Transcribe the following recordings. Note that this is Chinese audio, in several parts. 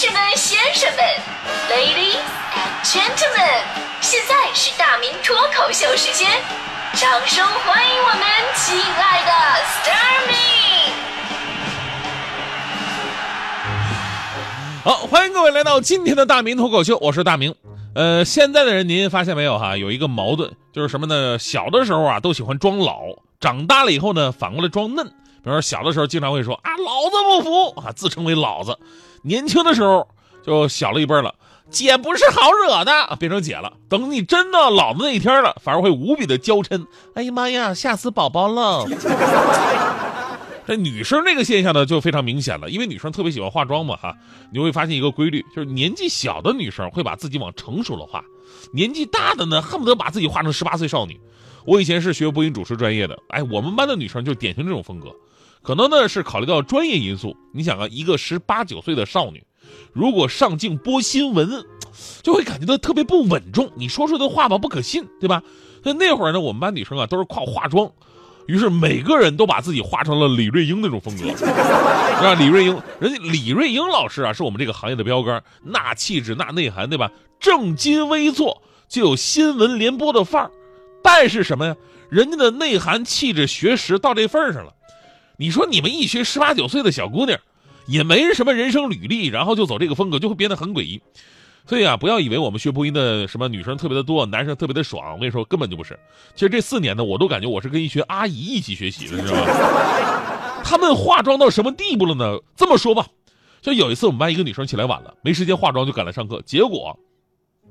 士们、先生们，Ladies and Gentlemen，现在是大明脱口秀时间，掌声欢迎我们亲爱的 Starmy！好，欢迎各位来到今天的大明脱口秀，我是大明。呃，现在的人您发现没有哈？有一个矛盾，就是什么呢？小的时候啊，都喜欢装老，长大了以后呢，反过来装嫩。比如说小的时候经常会说啊，老子不服啊，自称为老子。年轻的时候就小了一辈了，姐不是好惹的，变成姐了。等你真的老的那一天了，反而会无比的娇嗔。哎呀妈呀，吓死宝宝了！这女生这个现象呢，就非常明显了，因为女生特别喜欢化妆嘛，哈，你会发现一个规律，就是年纪小的女生会把自己往成熟了化，年纪大的呢，恨不得把自己化成十八岁少女。我以前是学播音主持专业的，哎，我们班的女生就典型这种风格，可能呢是考虑到专业因素。你想啊，一个十八九岁的少女，如果上镜播新闻，就会感觉到特别不稳重，你说出的话吧不可信，对吧？那那会儿呢，我们班女生啊都是靠化妆。于是每个人都把自己化成了李瑞英那种风格，啊，李瑞英，人家李瑞英老师啊，是我们这个行业的标杆，那气质，那内涵，对吧？正襟危坐，就有新闻联播的范儿。但是什么呀？人家的内涵、气质、学识到这份上了。你说你们一群十八九岁的小姑娘，也没什么人生履历，然后就走这个风格，就会变得很诡异。所以啊，不要以为我们学播音的什么女生特别的多，男生特别的爽。我跟你说，根本就不是。其实这四年呢，我都感觉我是跟一群阿姨一起学习的，知道吗？他们化妆到什么地步了呢？这么说吧，就有一次我们班一个女生起来晚了，没时间化妆就赶来上课，结果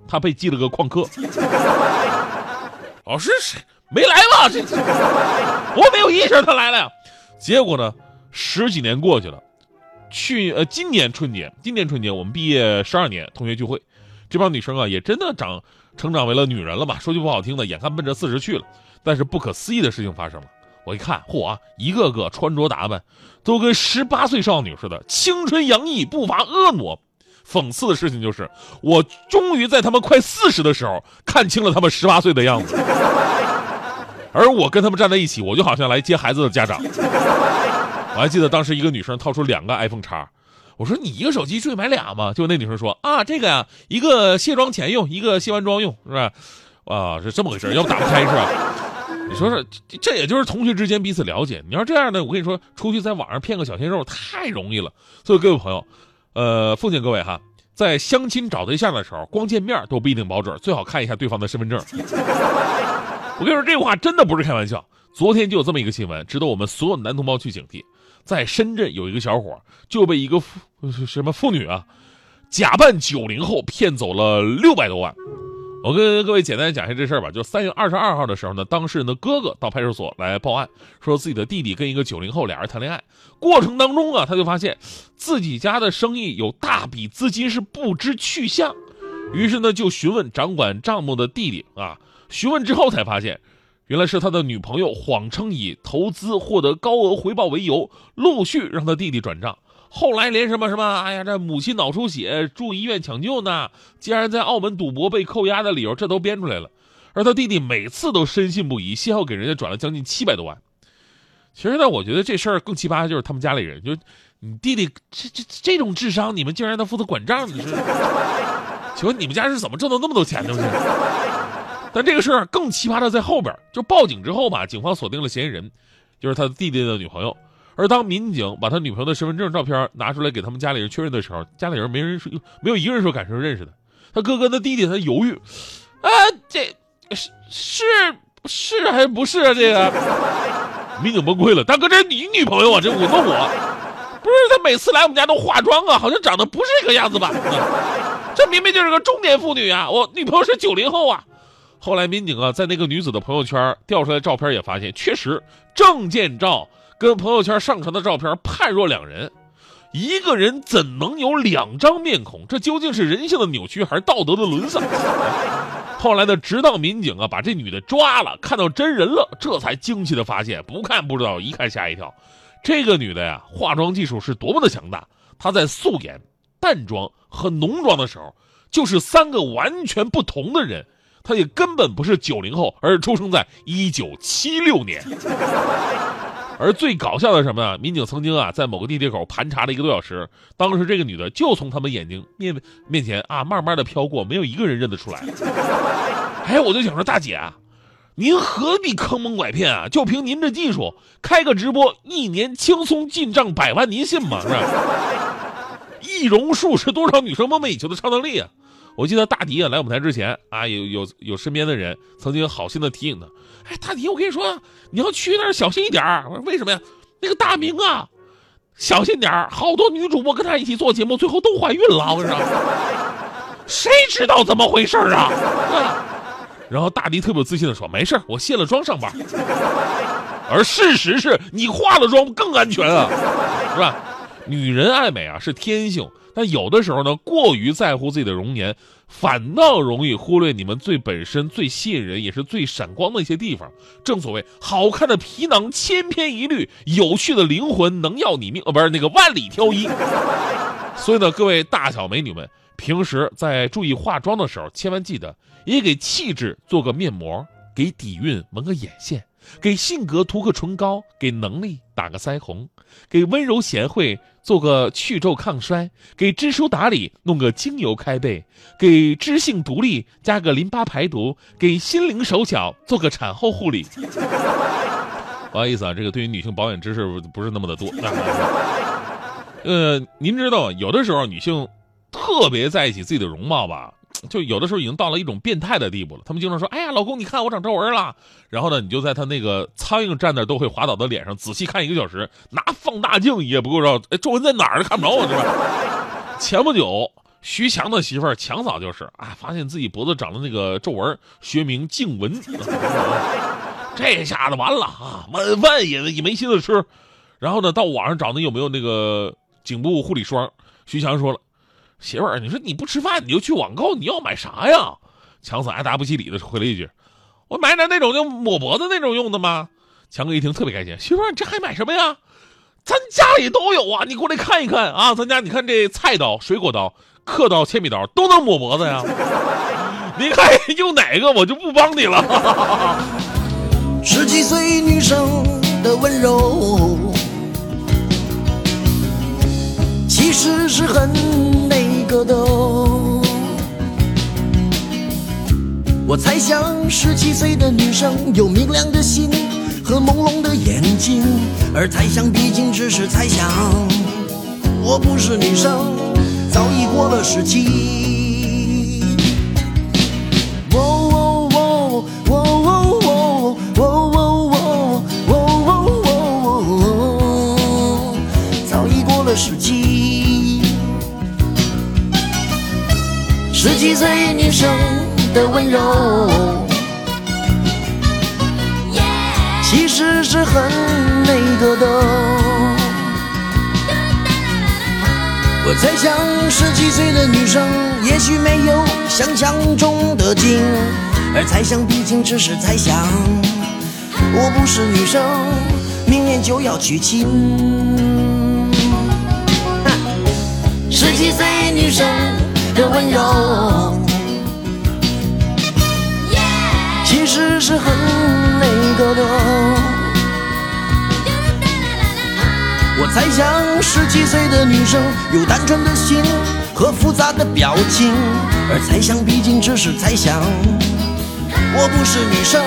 她被记了个旷课。老师谁没来吧？这我没有意识她来了呀。结果呢，十几年过去了。去呃，今年春节，今年春节我们毕业十二年同学聚会，这帮女生啊也真的长成长为了女人了吧？说句不好听的，眼看奔着四十去了。但是不可思议的事情发生了，我一看，嚯啊，一个个穿着打扮都跟十八岁少女似的，青春洋溢，步伐婀娜。讽刺的事情就是，我终于在他们快四十的时候看清了他们十八岁的样子，而我跟他们站在一起，我就好像来接孩子的家长。我还记得当时一个女生掏出两个 iPhone 叉，我说你一个手机至于买俩吗？就那女生说啊，这个呀，一个卸妆前用，一个卸完妆用，是吧？啊，是这么回事，要不打不开是吧？你说说，这也就是同学之间彼此了解。你要这样的，我跟你说，出去在网上骗个小鲜肉太容易了。所以各位朋友，呃，奉劝各位哈，在相亲找对象的时候，光见面都不一定保准，最好看一下对方的身份证。我跟你说，这话真的不是开玩笑。昨天就有这么一个新闻，值得我们所有男同胞去警惕。在深圳有一个小伙就被一个妇什么妇女啊，假扮九零后骗走了六百多万。我跟各位简单讲一下这事儿吧。就三月二十二号的时候呢，当事人的哥哥到派出所来报案，说自己的弟弟跟一个九零后俩人谈恋爱，过程当中啊，他就发现自己家的生意有大笔资金是不知去向，于是呢就询问掌管账目的弟弟啊，询问之后才发现。原来是他的女朋友谎称以投资获得高额回报为由，陆续让他弟弟转账。后来连什么什么，哎呀，这母亲脑出血住医院抢救呢，竟然在澳门赌博被扣押的理由，这都编出来了。而他弟弟每次都深信不疑，先后给人家转了将近七百多万。其实呢，我觉得这事儿更奇葩的就是他们家里人，就你弟弟这这这种智商，你们竟然让他负责管账，你是？请问你们家是怎么挣到那么多钱的？但这个事儿更奇葩的在后边，就报警之后吧，警方锁定了嫌疑人，就是他弟弟的女朋友。而当民警把他女朋友的身份证照片拿出来给他们家里人确认的时候，家里人没人说，没有一个人说敢说认识的。他哥哥的弟弟他犹豫，啊，这是是是还是不是啊？这个民警崩溃了，大哥，这是你女朋友啊？这我问我，不是他每次来我们家都化妆啊，好像长得不是这个样子吧？这明明就是个中年妇女啊！我女朋友是九零后啊！后来民警啊，在那个女子的朋友圈调出来照片，也发现确实证件照跟朋友圈上传的照片判若两人。一个人怎能有两张面孔？这究竟是人性的扭曲，还是道德的沦丧？后来呢，直到民警啊把这女的抓了，看到真人了，这才惊奇的发现，不看不知道，一看吓一跳。这个女的呀，化妆技术是多么的强大！她在素颜、淡妆和浓妆的时候，就是三个完全不同的人。他也根本不是九零后，而是出生在一九七六年。而最搞笑的是什么呢？民警曾经啊，在某个地铁口盘查了一个多小时，当时这个女的就从他们眼睛面面前啊，慢慢的飘过，没有一个人认得出来。哎，我就想说，大姐啊，您何必坑蒙拐骗啊？就凭您这技术，开个直播，一年轻松进账百万，您信吗？是吧？易容术是多少女生梦寐以求的超能力啊！我记得大迪啊来我们台之前啊，有有有身边的人曾经好心的提醒他，哎，大迪，我跟你说，你要去那儿小心一点我说为什么呀？那个大明啊，小心点好多女主播跟他一起做节目，最后都怀孕了。我跟你说，谁知道怎么回事啊？啊！然后大迪特别自信的说，没事我卸了妆上班。而事实是你化了妆更安全啊，是吧？女人爱美啊是天性，但有的时候呢，过于在乎自己的容颜，反倒容易忽略你们最本身、最吸引人，也是最闪光的一些地方。正所谓，好看的皮囊千篇一律，有趣的灵魂能要你命，呃，不是 那个万里挑一。所以呢，各位大小美女们，平时在注意化妆的时候，千万记得也给气质做个面膜，给底蕴纹个眼线。给性格涂个唇膏，给能力打个腮红，给温柔贤惠做个去皱抗衰，给知书达理弄个精油开背，给知性独立加个淋巴排毒，给心灵手巧做个产后护理。不好意思啊，这个对于女性保养知识不是那么的多。呃，您知道，有的时候女性特别在意起自己的容貌吧。就有的时候已经到了一种变态的地步了。他们经常说：“哎呀，老公，你看我长皱纹了。”然后呢，你就在他那个苍蝇站那都会滑倒的脸上仔细看一个小时，拿放大镜也不够照，哎，皱纹在哪儿都看不着啊，是吧？前不久，徐强的媳妇儿强嫂就是啊，发现自己脖子长的那个皱纹，学名颈纹，这下子完了啊，晚饭也也没心思吃。然后呢，到网上找那有没有那个颈部护理霜。徐强说了。媳妇儿，你说你不吃饭，你就去网购，你要买啥呀？强子爱答不起理的回了一句：“我买点那种就抹脖子那种用的吗？”强哥一听特别开心，媳妇儿，你这还买什么呀？咱家里都有啊，你过来看一看啊！咱家你看这菜刀、水果刀、刻刀、铅笔刀都能抹脖子呀。你看用哪个，我就不帮你了。十几岁女生的温柔，其实是很。格斗，我猜想十七岁的女生有明亮的心和朦胧的眼睛，而猜想毕竟只是猜想。我不是女生，早已过了十七。十几岁女生的温柔，其实是很美的。我猜想，十几岁的女生也许没有想象中的精，而猜想毕竟只是猜想。我不是女生，明年就要娶亲。十几岁女生。的温柔，其实是很那个的。我猜想，十七岁的女生有单纯的心和复杂的表情，而猜想毕竟只是猜想。我不是女生，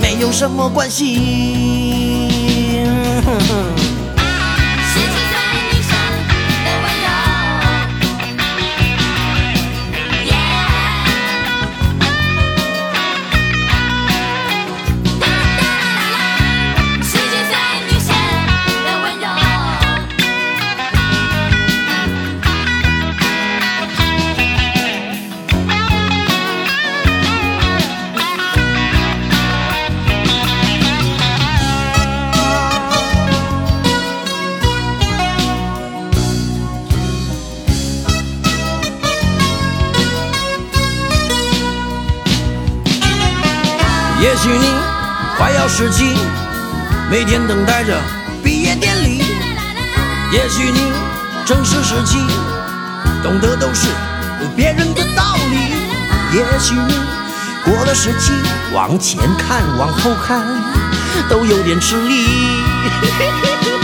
没有什么关系。也许你快要十七，每天等待着毕业典礼。也许你正是十七，懂得都是别人的道理。也许你过了十七，往前看往后看都有点吃力。嘿嘿嘿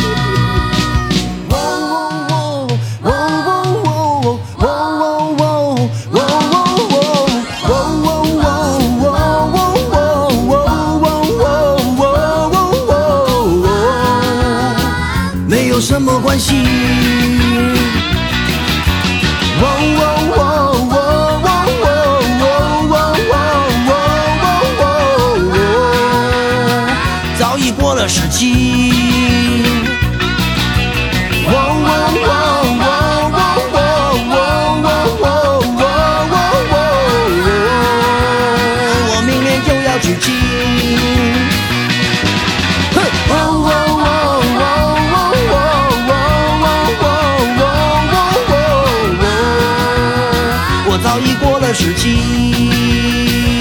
我早已过了十七